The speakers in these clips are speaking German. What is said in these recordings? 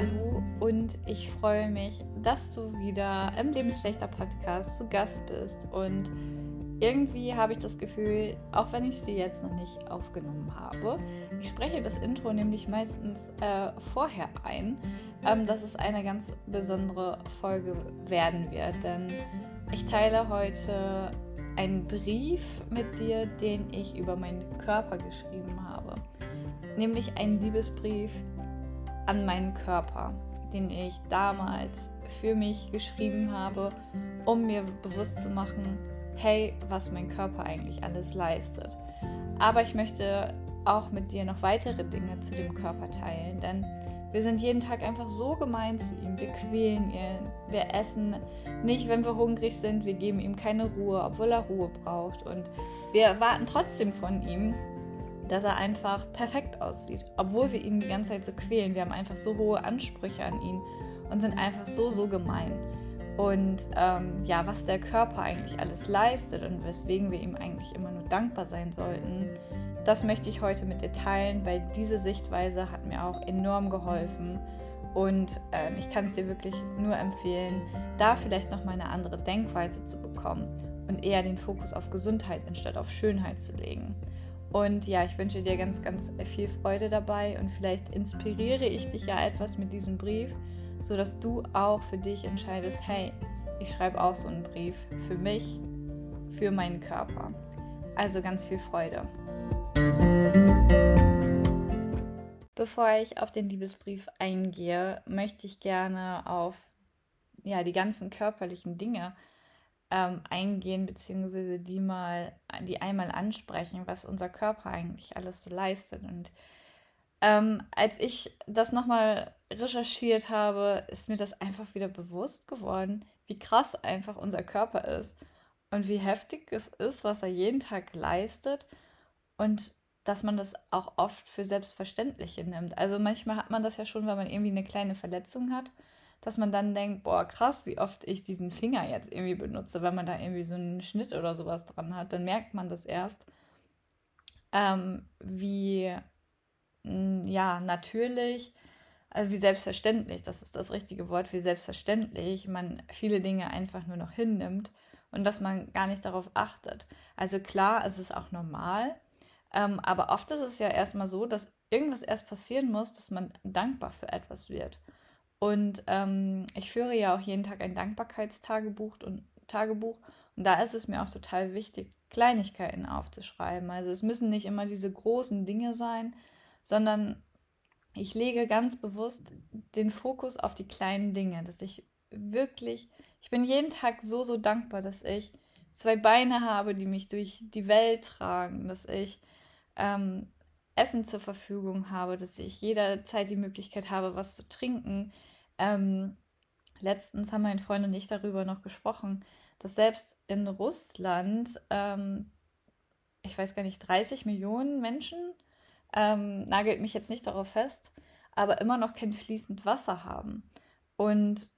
hallo. Und ich freue mich, dass du wieder im Lebensschlechter Podcast zu Gast bist. Und irgendwie habe ich das Gefühl, auch wenn ich sie jetzt noch nicht aufgenommen habe, ich spreche das Intro nämlich meistens äh, vorher ein, ähm, dass es eine ganz besondere Folge werden wird, denn ich teile heute einen Brief mit dir, den ich über meinen Körper geschrieben habe, nämlich einen Liebesbrief an meinen Körper, den ich damals für mich geschrieben habe, um mir bewusst zu machen, hey, was mein Körper eigentlich alles leistet. Aber ich möchte auch mit dir noch weitere Dinge zu dem Körper teilen, denn wir sind jeden Tag einfach so gemein zu ihm. Wir quälen ihn, wir essen nicht, wenn wir hungrig sind, wir geben ihm keine Ruhe, obwohl er Ruhe braucht. Und wir erwarten trotzdem von ihm, dass er einfach perfekt aussieht, obwohl wir ihn die ganze Zeit so quälen. Wir haben einfach so hohe Ansprüche an ihn und sind einfach so, so gemein. Und ähm, ja, was der Körper eigentlich alles leistet und weswegen wir ihm eigentlich immer nur dankbar sein sollten, das möchte ich heute mit dir teilen, weil diese Sichtweise hat mir auch enorm geholfen. Und ähm, ich kann es dir wirklich nur empfehlen, da vielleicht noch mal eine andere Denkweise zu bekommen und eher den Fokus auf Gesundheit anstatt auf Schönheit zu legen. Und ja, ich wünsche dir ganz, ganz viel Freude dabei und vielleicht inspiriere ich dich ja etwas mit diesem Brief, sodass du auch für dich entscheidest, hey, ich schreibe auch so einen Brief für mich, für meinen Körper. Also ganz viel Freude. Bevor ich auf den Liebesbrief eingehe, möchte ich gerne auf ja, die ganzen körperlichen Dinge ähm, eingehen, beziehungsweise die mal, die einmal ansprechen, was unser Körper eigentlich alles so leistet. Und ähm, als ich das nochmal recherchiert habe, ist mir das einfach wieder bewusst geworden, wie krass einfach unser Körper ist und wie heftig es ist, was er jeden Tag leistet und dass man das auch oft für Selbstverständliche nimmt. Also manchmal hat man das ja schon, wenn man irgendwie eine kleine Verletzung hat dass man dann denkt, boah, krass, wie oft ich diesen Finger jetzt irgendwie benutze, wenn man da irgendwie so einen Schnitt oder sowas dran hat, dann merkt man das erst, ähm, wie, ja, natürlich, also wie selbstverständlich, das ist das richtige Wort, wie selbstverständlich man viele Dinge einfach nur noch hinnimmt und dass man gar nicht darauf achtet. Also klar, es ist auch normal, ähm, aber oft ist es ja erstmal so, dass irgendwas erst passieren muss, dass man dankbar für etwas wird. Und ähm, ich führe ja auch jeden Tag ein Dankbarkeitstagebuch und Tagebuch. Und da ist es mir auch total wichtig, Kleinigkeiten aufzuschreiben. Also es müssen nicht immer diese großen Dinge sein, sondern ich lege ganz bewusst den Fokus auf die kleinen Dinge, dass ich wirklich, ich bin jeden Tag so, so dankbar, dass ich zwei Beine habe, die mich durch die Welt tragen, dass ich ähm, Essen zur Verfügung habe, dass ich jederzeit die Möglichkeit habe, was zu trinken, ähm, letztens haben mein Freund und ich darüber noch gesprochen, dass selbst in Russland, ähm, ich weiß gar nicht, 30 Millionen Menschen, ähm, nagelt mich jetzt nicht darauf fest, aber immer noch kein fließend Wasser haben. Und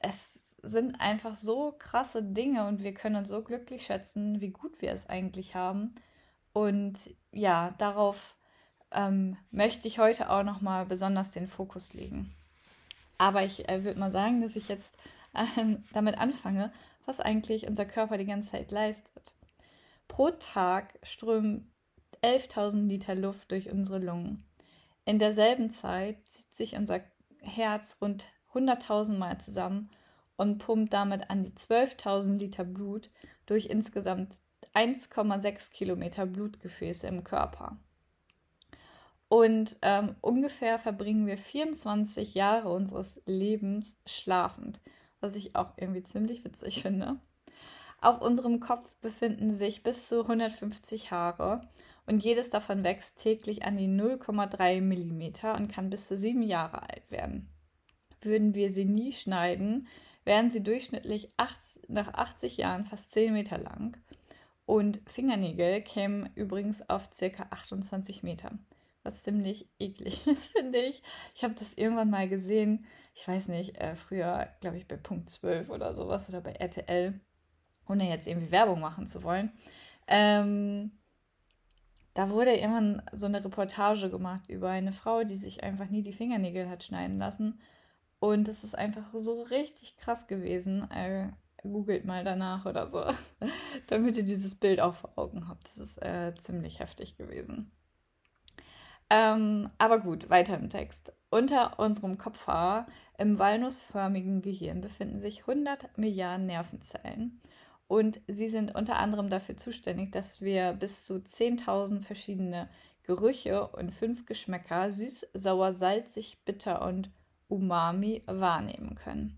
es sind einfach so krasse Dinge und wir können uns so glücklich schätzen, wie gut wir es eigentlich haben. Und ja, darauf ähm, möchte ich heute auch nochmal besonders den Fokus legen. Aber ich äh, würde mal sagen, dass ich jetzt äh, damit anfange, was eigentlich unser Körper die ganze Zeit leistet. Pro Tag strömen 11.000 Liter Luft durch unsere Lungen. In derselben Zeit zieht sich unser Herz rund 100.000 Mal zusammen und pumpt damit an die 12.000 Liter Blut durch insgesamt 1,6 Kilometer Blutgefäße im Körper. Und ähm, ungefähr verbringen wir 24 Jahre unseres Lebens schlafend, was ich auch irgendwie ziemlich witzig finde. Auf unserem Kopf befinden sich bis zu 150 Haare und jedes davon wächst täglich an die 0,3 mm und kann bis zu sieben Jahre alt werden. Würden wir sie nie schneiden, wären sie durchschnittlich 80, nach 80 Jahren fast 10 Meter lang und Fingernägel kämen übrigens auf ca. 28 Meter was ziemlich eklig ist, finde ich. Ich habe das irgendwann mal gesehen, ich weiß nicht, äh, früher, glaube ich, bei Punkt 12 oder sowas oder bei RTL, ohne jetzt irgendwie Werbung machen zu wollen. Ähm, da wurde irgendwann so eine Reportage gemacht über eine Frau, die sich einfach nie die Fingernägel hat schneiden lassen. Und das ist einfach so richtig krass gewesen. Äh, googelt mal danach oder so, damit ihr dieses Bild auch vor Augen habt. Das ist äh, ziemlich heftig gewesen. Ähm, aber gut, weiter im Text. Unter unserem Kopfhaar im walnussförmigen Gehirn befinden sich 100 Milliarden Nervenzellen. Und sie sind unter anderem dafür zuständig, dass wir bis zu 10.000 verschiedene Gerüche und fünf Geschmäcker, süß, sauer, salzig, bitter und umami, wahrnehmen können.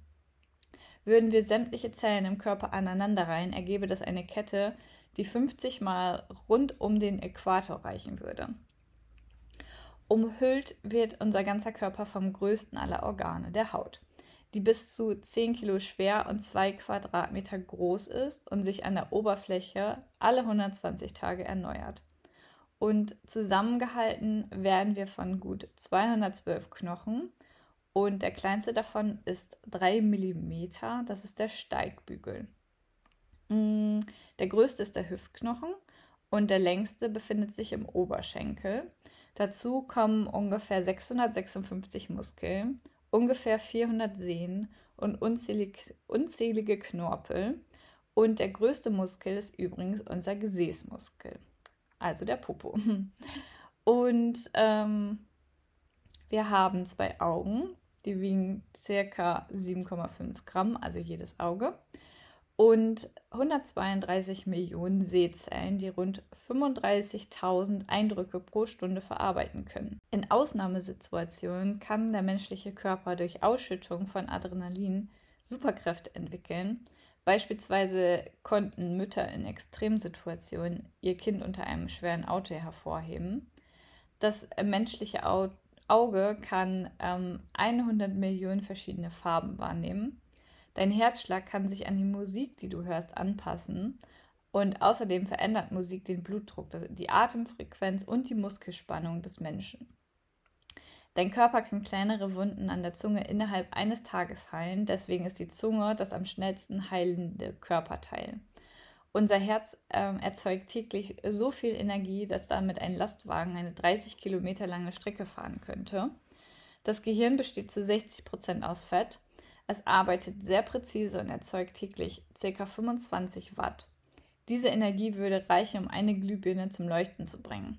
Würden wir sämtliche Zellen im Körper aneinanderreihen, ergebe das eine Kette, die 50 Mal rund um den Äquator reichen würde. Umhüllt wird unser ganzer Körper vom größten aller Organe, der Haut die bis zu 10 Kilo schwer und 2 Quadratmeter groß ist und sich an der Oberfläche alle 120 Tage erneuert. Und zusammengehalten werden wir von gut 212 Knochen und der kleinste davon ist 3 mm, das ist der Steigbügel. Mm, der größte ist der Hüftknochen und der längste befindet sich im Oberschenkel. Dazu kommen ungefähr 656 Muskeln ungefähr 400 Sehnen und unzählig, unzählige Knorpel. Und der größte Muskel ist übrigens unser Gesäßmuskel, also der Popo. Und ähm, wir haben zwei Augen, die wiegen circa 7,5 Gramm, also jedes Auge und 132 Millionen Sehzellen, die rund 35.000 Eindrücke pro Stunde verarbeiten können. In Ausnahmesituationen kann der menschliche Körper durch Ausschüttung von Adrenalin Superkräfte entwickeln. Beispielsweise konnten Mütter in Extremsituationen ihr Kind unter einem schweren Auto hervorheben. Das menschliche Auge kann ähm, 100 Millionen verschiedene Farben wahrnehmen Dein Herzschlag kann sich an die Musik, die du hörst, anpassen. Und außerdem verändert Musik den Blutdruck, die Atemfrequenz und die Muskelspannung des Menschen. Dein Körper kann kleinere Wunden an der Zunge innerhalb eines Tages heilen. Deswegen ist die Zunge das am schnellsten heilende Körperteil. Unser Herz äh, erzeugt täglich so viel Energie, dass damit ein Lastwagen eine 30 Kilometer lange Strecke fahren könnte. Das Gehirn besteht zu 60 Prozent aus Fett es arbeitet sehr präzise und erzeugt täglich ca. 25 Watt. Diese Energie würde reichen, um eine Glühbirne zum Leuchten zu bringen.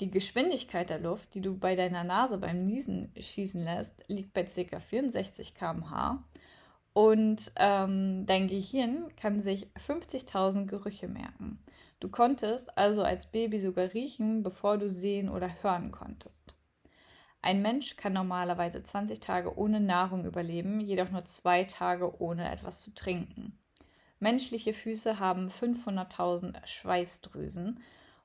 Die Geschwindigkeit der Luft, die du bei deiner Nase beim Niesen schießen lässt, liegt bei ca. 64 km/h und ähm, dein Gehirn kann sich 50.000 Gerüche merken. Du konntest also als Baby sogar riechen, bevor du sehen oder hören konntest. Ein Mensch kann normalerweise 20 Tage ohne Nahrung überleben, jedoch nur zwei Tage ohne etwas zu trinken. Menschliche Füße haben 500.000 Schweißdrüsen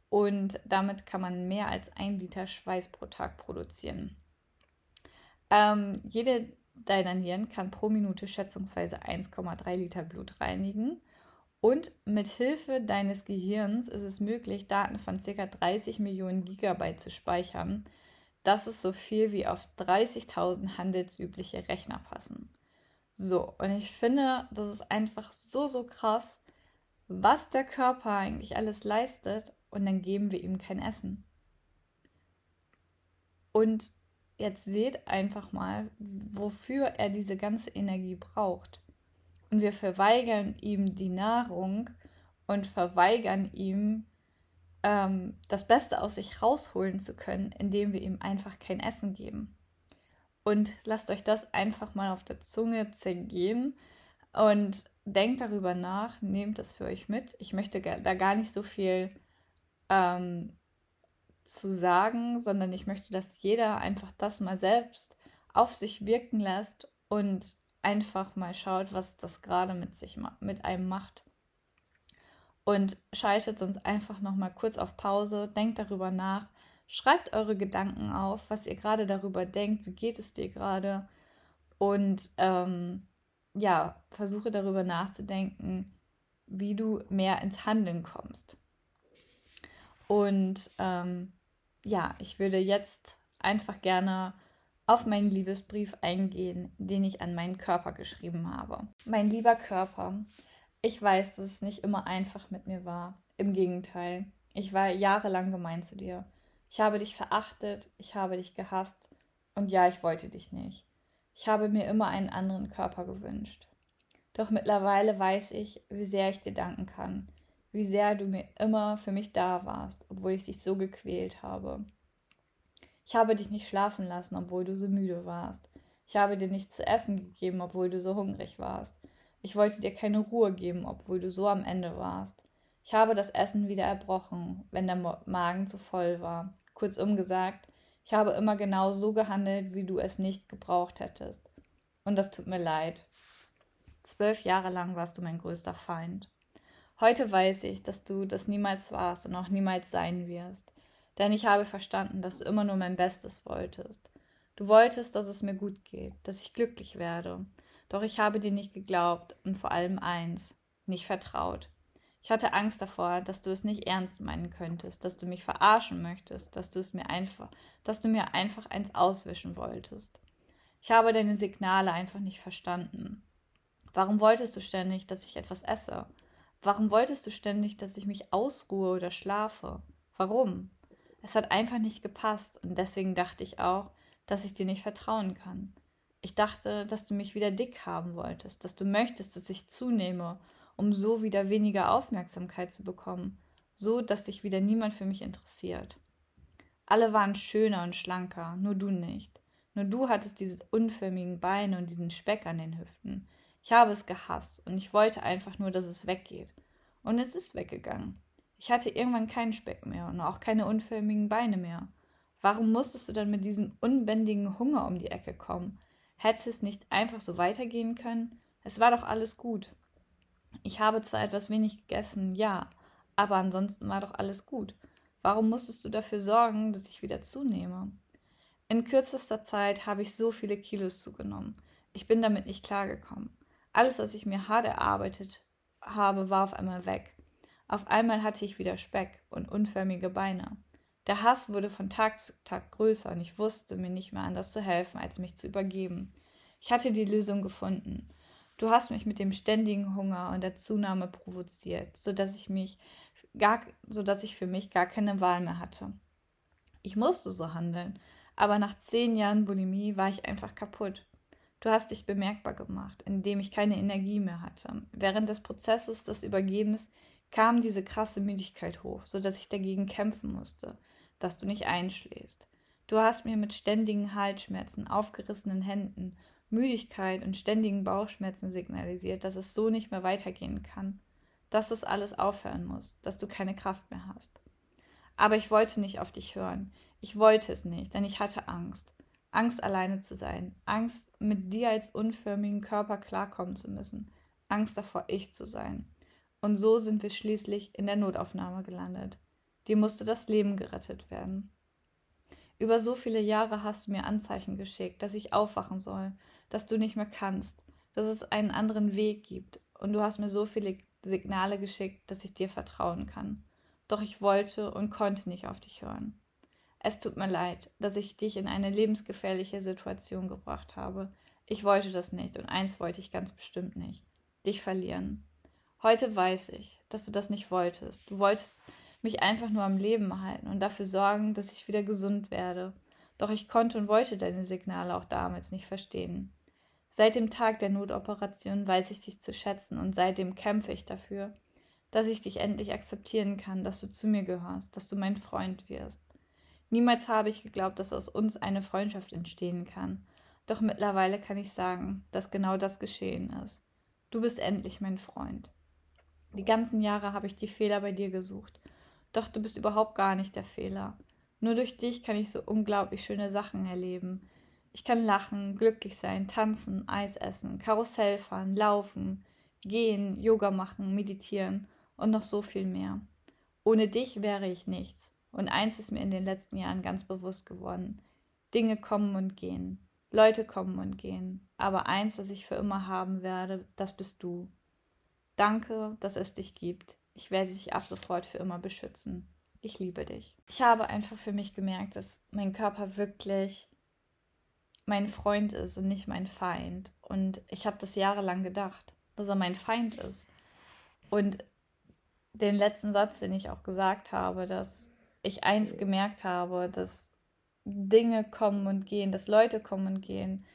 und damit kann man mehr als ein Liter Schweiß pro Tag produzieren. Ähm, jede deiner Nieren kann pro Minute schätzungsweise 1,3 Liter Blut reinigen. Und mit Hilfe deines Gehirns ist es möglich, Daten von ca. 30 Millionen Gigabyte zu speichern, das ist so viel wie auf 30.000 handelsübliche Rechner passen. So, und ich finde, das ist einfach so, so krass, was der Körper eigentlich alles leistet und dann geben wir ihm kein Essen. Und jetzt seht einfach mal, wofür er diese ganze Energie braucht. Und wir verweigern ihm die Nahrung und verweigern ihm ähm, das Beste aus sich rausholen zu können, indem wir ihm einfach kein Essen geben. Und lasst euch das einfach mal auf der Zunge zergehen und denkt darüber nach, nehmt das für euch mit. Ich möchte da gar nicht so viel ähm, zu sagen, sondern ich möchte, dass jeder einfach das mal selbst auf sich wirken lässt und einfach mal schaut, was das gerade mit sich mit einem macht und schaltet sonst einfach noch mal kurz auf Pause, denkt darüber nach, schreibt eure Gedanken auf, was ihr gerade darüber denkt, wie geht es dir gerade und ähm, ja, versuche darüber nachzudenken, wie du mehr ins Handeln kommst. Und ähm, ja, ich würde jetzt einfach gerne auf meinen Liebesbrief eingehen, den ich an meinen Körper geschrieben habe. Mein lieber Körper, ich weiß, dass es nicht immer einfach mit mir war. Im Gegenteil, Ich war jahrelang gemein zu dir. Ich habe dich verachtet, ich habe dich gehasst und ja, ich wollte dich nicht. Ich habe mir immer einen anderen Körper gewünscht. Doch mittlerweile weiß ich, wie sehr ich dir danken kann, wie sehr du mir immer für mich da warst, obwohl ich dich so gequält habe. Ich habe dich nicht schlafen lassen, obwohl du so müde warst. Ich habe dir nichts zu essen gegeben, obwohl du so hungrig warst. Ich wollte dir keine Ruhe geben, obwohl du so am Ende warst. Ich habe das Essen wieder erbrochen, wenn der Magen zu voll war. Kurzum gesagt, ich habe immer genau so gehandelt, wie du es nicht gebraucht hättest. Und das tut mir leid. Zwölf Jahre lang warst du mein größter Feind. Heute weiß ich, dass du das niemals warst und auch niemals sein wirst. Denn ich habe verstanden, dass du immer nur mein Bestes wolltest. Du wolltest, dass es mir gut geht, dass ich glücklich werde. Doch ich habe dir nicht geglaubt und vor allem eins, nicht vertraut. Ich hatte Angst davor, dass du es nicht ernst meinen könntest, dass du mich verarschen möchtest, dass du es mir einfach, dass du mir einfach eins auswischen wolltest. Ich habe deine Signale einfach nicht verstanden. Warum wolltest du ständig, dass ich etwas esse? Warum wolltest du ständig, dass ich mich ausruhe oder schlafe? Warum? Es hat einfach nicht gepasst und deswegen dachte ich auch, dass ich dir nicht vertrauen kann. Ich dachte, dass du mich wieder dick haben wolltest, dass du möchtest, dass ich zunehme um so wieder weniger Aufmerksamkeit zu bekommen, so dass sich wieder niemand für mich interessiert. Alle waren schöner und schlanker, nur du nicht. Nur du hattest diese unförmigen Beine und diesen Speck an den Hüften. Ich habe es gehasst und ich wollte einfach nur, dass es weggeht. Und es ist weggegangen. Ich hatte irgendwann keinen Speck mehr und auch keine unförmigen Beine mehr. Warum musstest du dann mit diesem unbändigen Hunger um die Ecke kommen? Hätte es nicht einfach so weitergehen können? Es war doch alles gut. Ich habe zwar etwas wenig gegessen, ja, aber ansonsten war doch alles gut. Warum musstest du dafür sorgen, dass ich wieder zunehme? In kürzester Zeit habe ich so viele Kilos zugenommen. Ich bin damit nicht klargekommen. Alles, was ich mir hart erarbeitet habe, war auf einmal weg. Auf einmal hatte ich wieder Speck und unförmige Beine. Der Hass wurde von Tag zu Tag größer und ich wusste mir nicht mehr anders zu helfen, als mich zu übergeben. Ich hatte die Lösung gefunden. Du hast mich mit dem ständigen Hunger und der Zunahme provoziert, sodass ich mich gar, sodass ich für mich gar keine Wahl mehr hatte. Ich musste so handeln, aber nach zehn Jahren Bulimie war ich einfach kaputt. Du hast dich bemerkbar gemacht, indem ich keine Energie mehr hatte. Während des Prozesses des Übergebens kam diese krasse Müdigkeit hoch, sodass ich dagegen kämpfen musste, dass du nicht einschläfst. Du hast mir mit ständigen Halsschmerzen, aufgerissenen Händen Müdigkeit und ständigen Bauchschmerzen signalisiert, dass es so nicht mehr weitergehen kann, dass es alles aufhören muss, dass du keine Kraft mehr hast. Aber ich wollte nicht auf dich hören. Ich wollte es nicht, denn ich hatte Angst. Angst, alleine zu sein. Angst, mit dir als unförmigen Körper klarkommen zu müssen. Angst davor, ich zu sein. Und so sind wir schließlich in der Notaufnahme gelandet. Dir musste das Leben gerettet werden. Über so viele Jahre hast du mir Anzeichen geschickt, dass ich aufwachen soll, dass du nicht mehr kannst, dass es einen anderen Weg gibt. Und du hast mir so viele Signale geschickt, dass ich dir vertrauen kann. Doch ich wollte und konnte nicht auf dich hören. Es tut mir leid, dass ich dich in eine lebensgefährliche Situation gebracht habe. Ich wollte das nicht und eins wollte ich ganz bestimmt nicht. Dich verlieren. Heute weiß ich, dass du das nicht wolltest. Du wolltest mich einfach nur am Leben erhalten und dafür sorgen, dass ich wieder gesund werde. Doch ich konnte und wollte deine Signale auch damals nicht verstehen. Seit dem Tag der Notoperation weiß ich dich zu schätzen und seitdem kämpfe ich dafür, dass ich dich endlich akzeptieren kann, dass du zu mir gehörst, dass du mein Freund wirst. Niemals habe ich geglaubt, dass aus uns eine Freundschaft entstehen kann. Doch mittlerweile kann ich sagen, dass genau das geschehen ist. Du bist endlich mein Freund. Die ganzen Jahre habe ich die Fehler bei dir gesucht. Doch du bist überhaupt gar nicht der Fehler. Nur durch dich kann ich so unglaublich schöne Sachen erleben. Ich kann lachen, glücklich sein, tanzen, Eis essen, Karussell fahren, laufen, gehen, Yoga machen, meditieren und noch so viel mehr. Ohne dich wäre ich nichts. Und eins ist mir in den letzten Jahren ganz bewusst geworden. Dinge kommen und gehen. Leute kommen und gehen. Aber eins, was ich für immer haben werde, das bist du. Danke, dass es dich gibt. Ich werde dich ab sofort für immer beschützen. Ich liebe dich. Ich habe einfach für mich gemerkt, dass mein Körper wirklich mein Freund ist und nicht mein Feind. Und ich habe das jahrelang gedacht, dass er mein Feind ist. Und den letzten Satz, den ich auch gesagt habe, dass ich eins gemerkt habe, dass Dinge kommen und gehen, dass Leute kommen und gehen.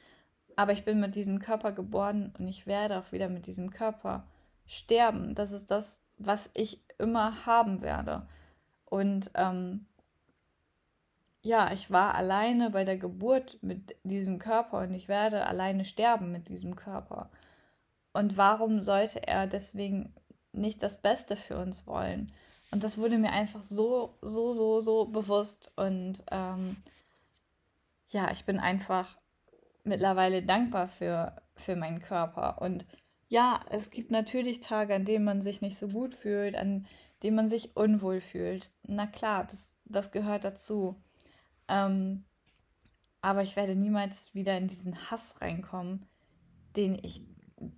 Aber ich bin mit diesem Körper geboren und ich werde auch wieder mit diesem Körper sterben. Das ist das, was ich immer haben werde. Und ähm, ja, ich war alleine bei der Geburt mit diesem Körper und ich werde alleine sterben mit diesem Körper. Und warum sollte er deswegen nicht das Beste für uns wollen? Und das wurde mir einfach so, so, so, so bewusst. Und ähm, ja, ich bin einfach mittlerweile dankbar für, für meinen Körper. Und ja, es gibt natürlich Tage, an denen man sich nicht so gut fühlt, an denen man sich unwohl fühlt. Na klar, das, das gehört dazu. Ähm, aber ich werde niemals wieder in diesen Hass reinkommen, den ich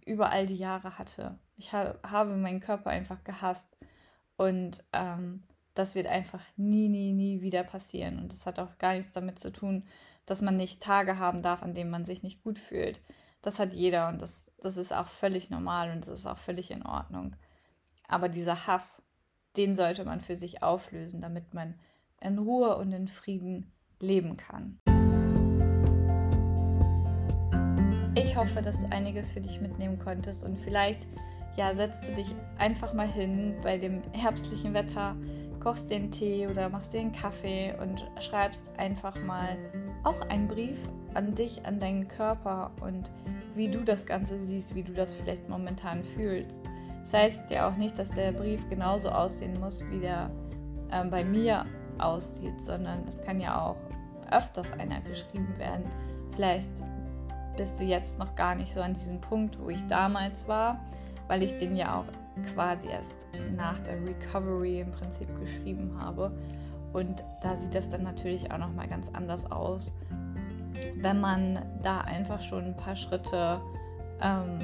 über all die Jahre hatte. Ich ha habe meinen Körper einfach gehasst. Und ähm, das wird einfach nie, nie, nie wieder passieren. Und das hat auch gar nichts damit zu tun, dass man nicht Tage haben darf, an denen man sich nicht gut fühlt. Das hat jeder und das, das ist auch völlig normal und das ist auch völlig in Ordnung. Aber dieser Hass, den sollte man für sich auflösen, damit man in Ruhe und in Frieden leben kann. Ich hoffe, dass du einiges für dich mitnehmen konntest und vielleicht ja, setzt du dich einfach mal hin bei dem herbstlichen Wetter, kochst einen Tee oder machst einen Kaffee und schreibst einfach mal auch einen Brief an dich, an deinen Körper und wie du das Ganze siehst, wie du das vielleicht momentan fühlst. Das heißt ja auch nicht, dass der Brief genauso aussehen muss, wie der äh, bei mir aussieht, sondern es kann ja auch öfters einer geschrieben werden. Vielleicht bist du jetzt noch gar nicht so an diesem Punkt, wo ich damals war, weil ich den ja auch quasi erst nach der Recovery im Prinzip geschrieben habe. Und da sieht das dann natürlich auch noch mal ganz anders aus, wenn man da einfach schon ein paar Schritte ähm,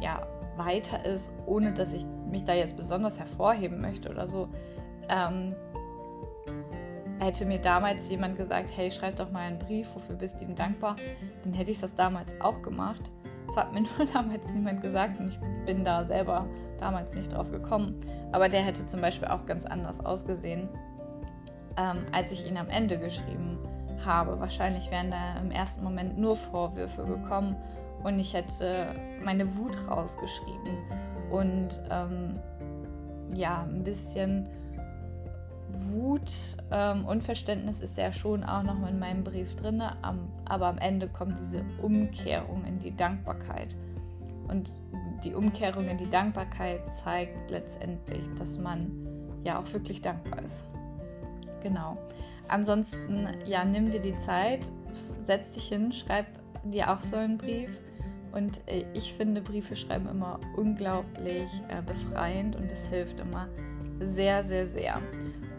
ja, weiter ist, ohne dass ich mich da jetzt besonders hervorheben möchte oder so. Ähm, hätte mir damals jemand gesagt, hey, schreib doch mal einen Brief, wofür bist du ihm dankbar, dann hätte ich das damals auch gemacht. Das hat mir nur damals niemand gesagt und ich bin da selber damals nicht drauf gekommen. Aber der hätte zum Beispiel auch ganz anders ausgesehen, ähm, als ich ihn am Ende geschrieben habe. Wahrscheinlich wären da im ersten Moment nur Vorwürfe gekommen und ich hätte meine Wut rausgeschrieben und ähm, ja, ein bisschen Wut ähm, und Verständnis ist ja schon auch noch in meinem Brief drin, aber am Ende kommt diese Umkehrung in die Dankbarkeit. Und die Umkehrung in die Dankbarkeit zeigt letztendlich, dass man ja auch wirklich dankbar ist. Genau. Ansonsten, ja, nimm dir die Zeit, setz dich hin, schreib dir auch so einen Brief. Und äh, ich finde Briefe schreiben immer unglaublich äh, befreiend und es hilft immer sehr, sehr, sehr.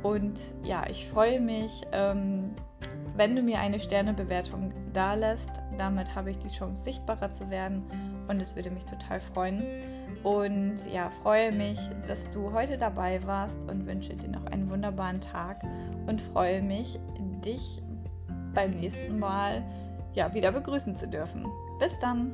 Und ja, ich freue mich, ähm, wenn du mir eine Sternebewertung da lässt. Damit habe ich die Chance, sichtbarer zu werden und es würde mich total freuen. Und ja, freue mich, dass du heute dabei warst und wünsche dir noch einen wunderbaren Tag und freue mich, dich beim nächsten Mal ja, wieder begrüßen zu dürfen. Bis dann!